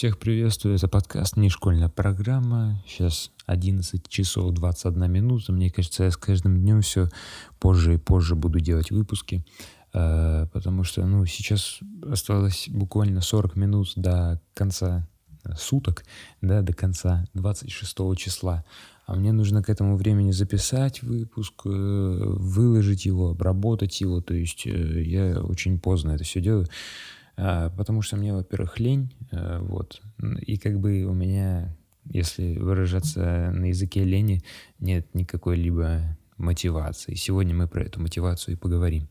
Всех приветствую, это подкаст «Не школьная программа». Сейчас 11 часов 21 минута. Мне кажется, я с каждым днем все позже и позже буду делать выпуски, э, потому что, ну, сейчас осталось буквально 40 минут до конца суток, да, до конца 26 числа. А мне нужно к этому времени записать выпуск, э, выложить его, обработать его. То есть э, я очень поздно это все делаю. А, потому что мне, во-первых, лень, э, вот, и как бы у меня, если выражаться на языке лени, нет никакой либо мотивации. Сегодня мы про эту мотивацию и поговорим.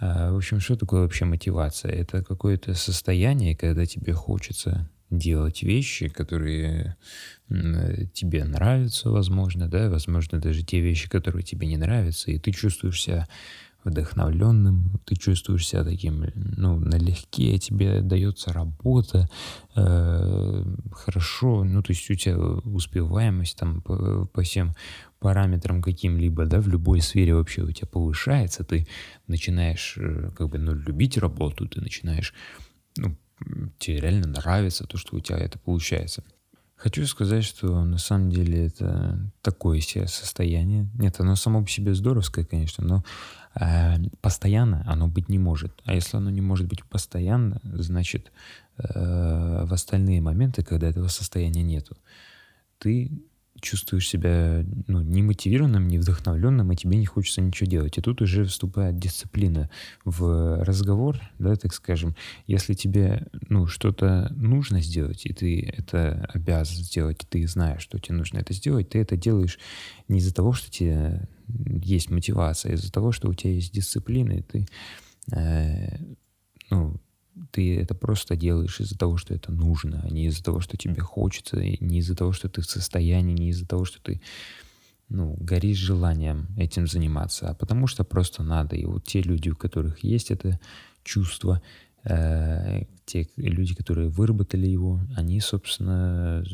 А, в общем, что такое вообще мотивация? Это какое-то состояние, когда тебе хочется делать вещи, которые тебе нравятся, возможно, да, возможно, даже те вещи, которые тебе не нравятся, и ты чувствуешь себя вдохновленным, ты чувствуешь себя таким, ну, налегке, тебе дается работа, э, хорошо, ну, то есть у тебя успеваемость там по, по всем параметрам каким-либо, да, в любой сфере вообще у тебя повышается, ты начинаешь, э, как бы, ну, любить работу, ты начинаешь, ну, тебе реально нравится то, что у тебя это получается. Хочу сказать, что на самом деле это такое себе состояние. Нет, оно само по себе здоровское, конечно, но э, постоянно оно быть не может. А если оно не может быть постоянно, значит э, в остальные моменты, когда этого состояния нету, ты чувствуешь себя ну, не мотивированным, не вдохновленным, и тебе не хочется ничего делать. И тут уже вступает дисциплина в разговор, да, так скажем. Если тебе ну, что-то нужно сделать, и ты это обязан сделать, ты знаешь, что тебе нужно это сделать, ты это делаешь не из-за того, что тебе есть мотивация, а из-за того, что у тебя есть дисциплина, и ты э, ну, ты это просто делаешь из-за того, что это нужно, а не из-за того, что тебе хочется, не из-за того, что ты в состоянии, не из-за того, что ты ну, горишь желанием этим заниматься, а потому что просто надо. И вот те люди, у которых есть это чувство, э, те люди, которые выработали его, они, собственно,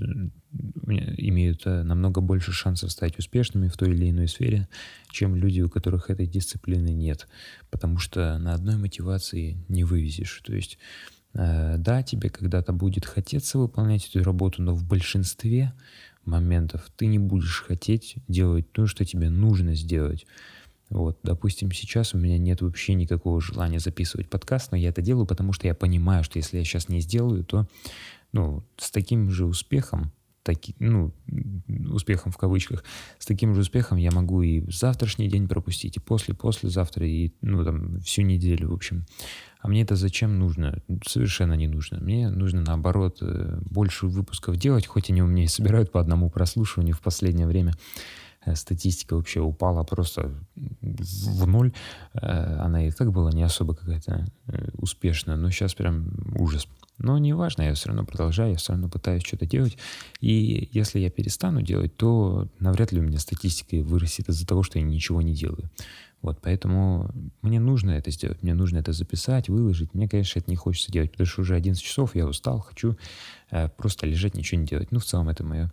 имеют э, намного больше шансов стать успешными в той или иной сфере, чем люди, у которых этой дисциплины нет. Потому что на одной мотивации не вывезешь. То есть, э, да, тебе когда-то будет хотеться выполнять эту работу, но в большинстве моментов ты не будешь хотеть делать то, что тебе нужно сделать. Вот, допустим, сейчас у меня нет вообще никакого желания записывать подкаст, но я это делаю, потому что я понимаю, что если я сейчас не сделаю, то ну, с таким же успехом таки, ну, успехом в кавычках, с таким же успехом я могу и завтрашний день пропустить, и после, послезавтра, и, ну, там, всю неделю, в общем. А мне это зачем нужно? Совершенно не нужно. Мне нужно, наоборот, э, больше выпусков делать, хоть они у меня и собирают по одному прослушиванию в последнее время. Э, статистика вообще упала просто в ноль. Э, она и так была не особо какая-то успешная, но сейчас прям ужас. Но неважно, я все равно продолжаю, я все равно пытаюсь что-то делать. И если я перестану делать, то навряд ли у меня статистика вырастет из-за того, что я ничего не делаю. Вот, поэтому мне нужно это сделать, мне нужно это записать, выложить. Мне, конечно, это не хочется делать, потому что уже 11 часов, я устал, хочу э, просто лежать, ничего не делать. Ну, в целом, это мое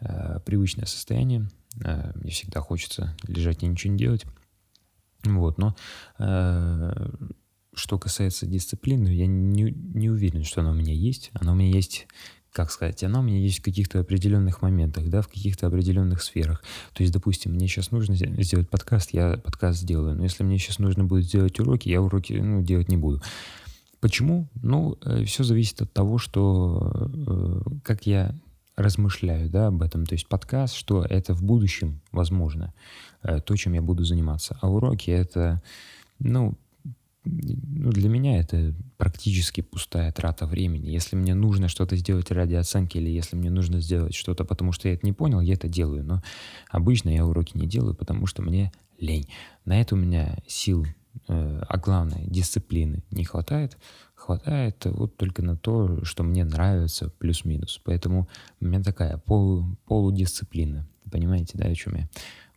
э, привычное состояние. Э, мне всегда хочется лежать и ничего не делать. Вот, но э, что касается дисциплины, я не, не уверен, что она у меня есть. Она у меня есть, как сказать, она у меня есть в каких-то определенных моментах, да, в каких-то определенных сферах. То есть, допустим, мне сейчас нужно сделать подкаст, я подкаст сделаю. Но если мне сейчас нужно будет сделать уроки, я уроки ну, делать не буду. Почему? Ну, э, все зависит от того, что э, как я размышляю да, об этом. То есть подкаст, что это в будущем возможно, э, то, чем я буду заниматься. А уроки это, ну, ну, для меня это практически пустая трата времени. Если мне нужно что-то сделать ради оценки, или если мне нужно сделать что-то, потому что я это не понял, я это делаю. Но обычно я уроки не делаю, потому что мне лень. На это у меня сил, э, а главное, дисциплины не хватает. Хватает вот только на то, что мне нравится, плюс-минус. Поэтому у меня такая полу, полудисциплина. Понимаете, да, о чем я?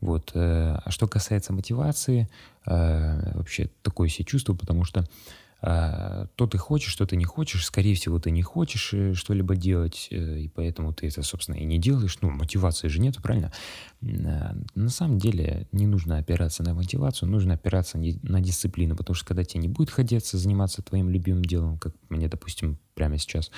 Вот. Э, а что касается мотивации, э, вообще такое себе чувство, потому что э, то ты хочешь, что ты не хочешь, скорее всего, ты не хочешь что-либо делать, и поэтому ты это, собственно, и не делаешь. Ну, мотивации же нет, правильно? На самом деле не нужно опираться на мотивацию, нужно опираться на дисциплину, потому что когда тебе не будет хотеться заниматься твоим любимым делом, как мне, допустим, прямо сейчас,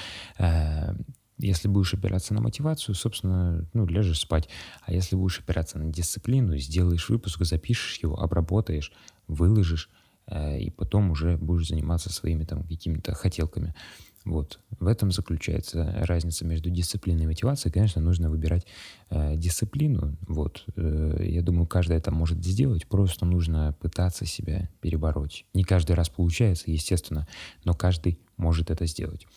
если будешь опираться на мотивацию, собственно, ну, ляжешь спать. А если будешь опираться на дисциплину, сделаешь выпуск, запишешь его, обработаешь, выложишь, э, и потом уже будешь заниматься своими там какими-то хотелками. Вот. В этом заключается разница между дисциплиной и мотивацией. Конечно, нужно выбирать э, дисциплину. Вот. Э, я думаю, каждый это может сделать. Просто нужно пытаться себя перебороть. Не каждый раз получается, естественно, но каждый может это сделать.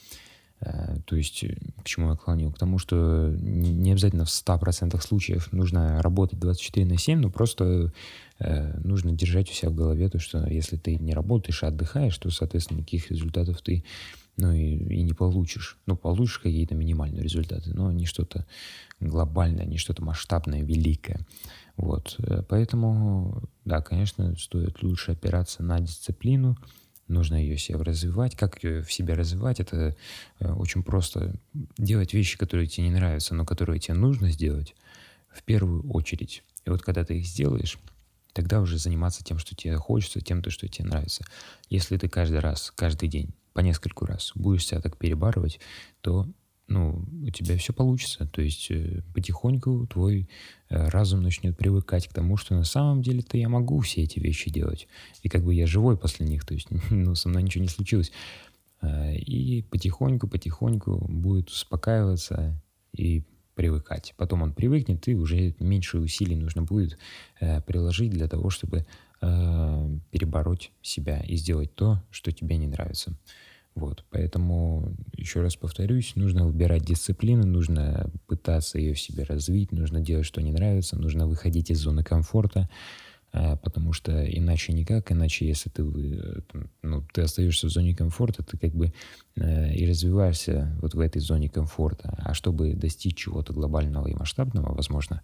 Э, то есть, э, к чему я клонил? К тому, что не обязательно в 100% случаев нужно работать 24 на 7, но просто э, нужно держать у себя в голове то, что если ты не работаешь, а отдыхаешь, то, соответственно, никаких результатов ты ну и, и не получишь. Ну, получишь какие-то минимальные результаты, но не что-то глобальное, не что-то масштабное, великое. Вот. Поэтому, да, конечно, стоит лучше опираться на дисциплину, нужно ее себе развивать. Как ее в себе развивать? Это э, очень просто. Делать вещи, которые тебе не нравятся, но которые тебе нужно сделать в первую очередь. И вот когда ты их сделаешь, тогда уже заниматься тем, что тебе хочется, тем, то, что тебе нравится. Если ты каждый раз, каждый день по нескольку раз будешь себя так перебарывать, то ну, у тебя все получится. То есть э, потихоньку твой э, разум начнет привыкать к тому, что на самом деле-то я могу все эти вещи делать. И как бы я живой после них, то есть ну, со мной ничего не случилось. Э, и потихоньку-потихоньку будет успокаиваться и привыкать. Потом он привыкнет, и уже меньше усилий нужно будет приложить для того, чтобы перебороть себя и сделать то, что тебе не нравится. Вот, поэтому, еще раз повторюсь, нужно выбирать дисциплину, нужно пытаться ее в себе развить, нужно делать, что не нравится, нужно выходить из зоны комфорта, э, потому что иначе никак, иначе если ты, э, ну, ты остаешься в зоне комфорта, ты как бы э, и развиваешься вот в этой зоне комфорта. А чтобы достичь чего-то глобального и масштабного, возможно,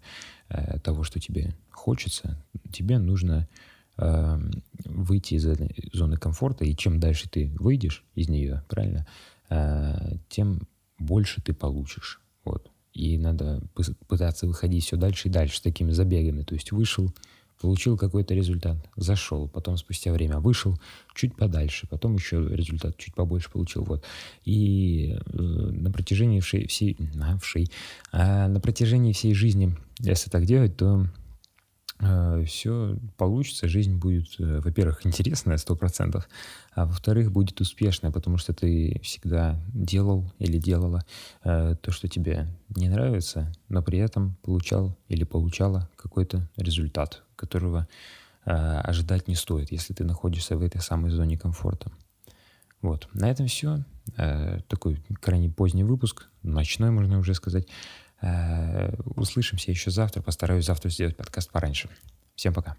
того, что тебе хочется, тебе нужно Эм, выйти из этой зоны комфорта, и чем дальше ты выйдешь из нее, правильно, э, тем больше ты получишь. Вот. И надо пытаться выходить все дальше и дальше с такими забегами. То есть вышел, получил какой-то результат, зашел, потом спустя время вышел чуть подальше, потом еще результат чуть побольше получил. Вот. И э, на протяжении всей, всей, на, всей, а на протяжении всей жизни, если так делать, то все получится, жизнь будет, э, во-первых, интересная, сто процентов, а во-вторых, будет успешная, потому что ты всегда делал или делала э, то, что тебе не нравится, но при этом получал или получала какой-то результат, которого ожидать не стоит, если ты находишься в этой самой зоне комфорта. Вот, на этом все. Такой крайне поздний выпуск, ночной, можно уже сказать. Э, услышимся еще завтра. Постараюсь завтра сделать подкаст пораньше. Всем пока.